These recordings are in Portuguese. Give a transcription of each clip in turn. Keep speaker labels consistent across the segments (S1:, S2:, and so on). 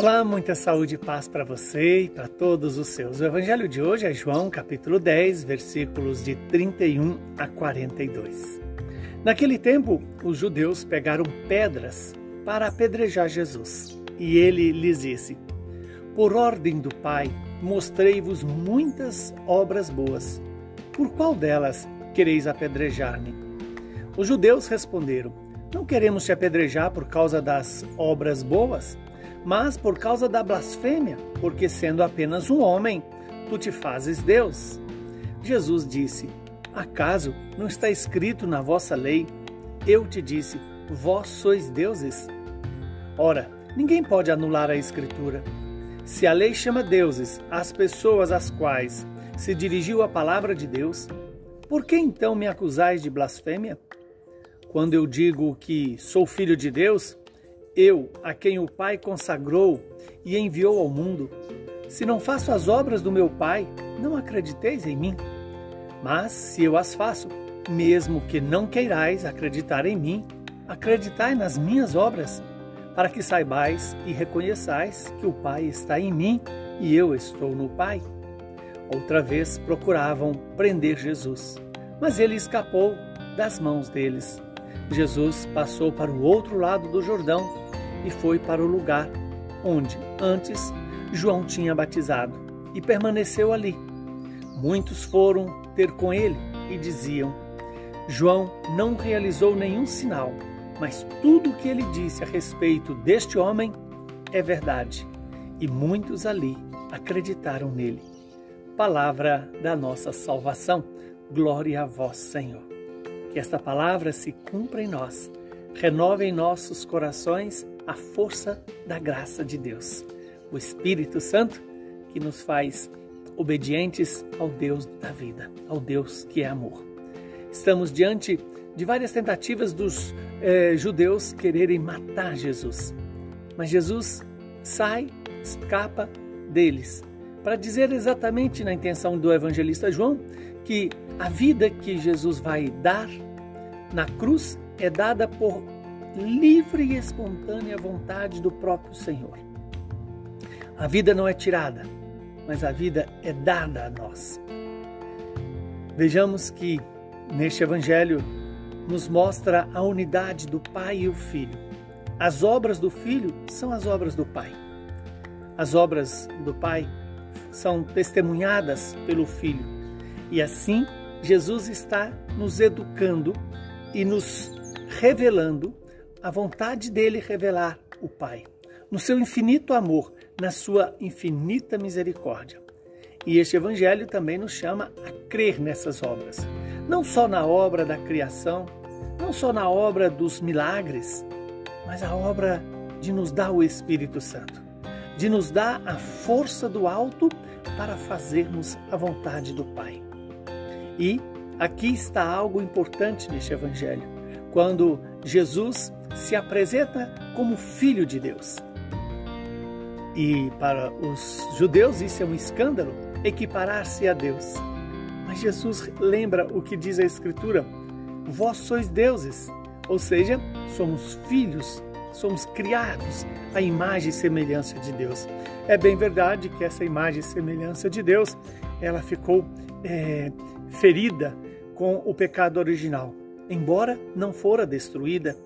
S1: Olá, muita saúde e paz para você e para todos os seus. O evangelho de hoje é João, capítulo 10, versículos de 31 a 42. Naquele tempo, os judeus pegaram pedras para apedrejar Jesus, e ele lhes disse: Por ordem do Pai, mostrei-vos muitas obras boas. Por qual delas quereis apedrejar-me? Os judeus responderam: Não queremos te apedrejar por causa das obras boas mas por causa da blasfêmia, porque sendo apenas um homem, tu te fazes Deus. Jesus disse: Acaso não está escrito na vossa lei? Eu te disse: Vós sois deuses. Ora, ninguém pode anular a Escritura. Se a lei chama deuses as pessoas às quais se dirigiu a palavra de Deus, por que então me acusais de blasfêmia? Quando eu digo que sou filho de Deus, eu, a quem o Pai consagrou e enviou ao mundo, se não faço as obras do meu Pai, não acrediteis em mim. Mas se eu as faço, mesmo que não queirais acreditar em mim, acreditai nas minhas obras, para que saibais e reconheçais que o Pai está em mim e eu estou no Pai. Outra vez procuravam prender Jesus, mas ele escapou das mãos deles. Jesus passou para o outro lado do Jordão e foi para o lugar onde antes João tinha batizado e permaneceu ali. Muitos foram ter com ele e diziam: João não realizou nenhum sinal, mas tudo o que ele disse a respeito deste homem é verdade. E muitos ali acreditaram nele. Palavra da nossa salvação. Glória a vós, Senhor. Que esta palavra se cumpra em nós, renove em nossos corações a força da graça de Deus. O Espírito Santo que nos faz obedientes ao Deus da vida, ao Deus que é amor. Estamos diante de várias tentativas dos eh, judeus quererem matar Jesus. Mas Jesus sai, escapa deles, para dizer exatamente na intenção do evangelista João que a vida que Jesus vai dar na cruz é dada por livre e espontânea vontade do próprio Senhor. A vida não é tirada, mas a vida é dada a nós. Vejamos que neste Evangelho nos mostra a unidade do Pai e o Filho. As obras do Filho são as obras do Pai. As obras do Pai são testemunhadas pelo Filho. E assim, Jesus está nos educando e nos revelando a vontade dele revelar o Pai, no seu infinito amor, na sua infinita misericórdia. E este Evangelho também nos chama a crer nessas obras, não só na obra da criação, não só na obra dos milagres, mas a obra de nos dar o Espírito Santo, de nos dar a força do alto para fazermos a vontade do Pai. E aqui está algo importante neste Evangelho, quando Jesus se apresenta como filho de Deus. E para os judeus isso é um escândalo, equiparar-se a Deus. Mas Jesus lembra o que diz a Escritura: Vós sois deuses, ou seja, somos filhos, somos criados à imagem e semelhança de Deus. É bem verdade que essa imagem e semelhança de Deus ela ficou é, ferida com o pecado original, embora não fora destruída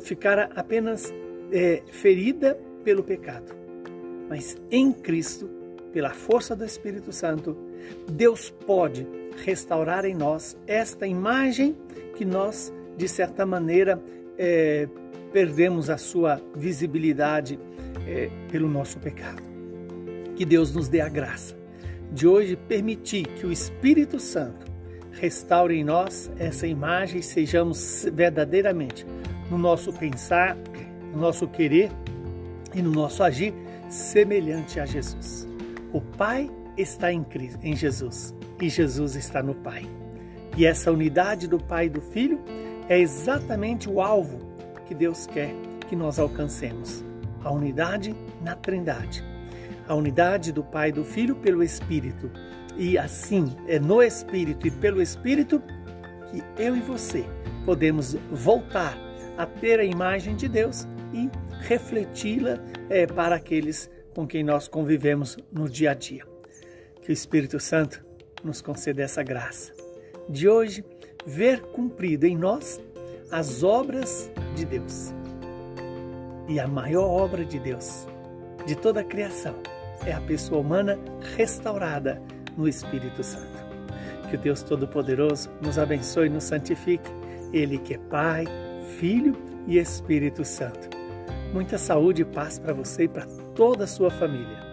S1: ficara apenas é, ferida pelo pecado. Mas em Cristo, pela força do Espírito Santo, Deus pode restaurar em nós esta imagem que nós, de certa maneira, é, perdemos a sua visibilidade é, pelo nosso pecado. Que Deus nos dê a graça de hoje permitir que o Espírito Santo restaure em nós essa imagem e sejamos verdadeiramente no nosso pensar, no nosso querer e no nosso agir semelhante a Jesus. O Pai está em, Cristo, em Jesus e Jesus está no Pai. E essa unidade do Pai e do Filho é exatamente o alvo que Deus quer que nós alcancemos. A unidade na Trindade. A unidade do Pai e do Filho pelo Espírito. E assim, é no Espírito e pelo Espírito que eu e você podemos voltar a ter a imagem de Deus e refleti-la é, para aqueles com quem nós convivemos no dia a dia. Que o Espírito Santo nos conceda essa graça de hoje ver cumprido em nós as obras de Deus. E a maior obra de Deus, de toda a criação, é a pessoa humana restaurada no Espírito Santo. Que o Deus Todo-Poderoso nos abençoe e nos santifique, Ele que é Pai, Filho e Espírito Santo. Muita saúde e paz para você e para toda a sua família.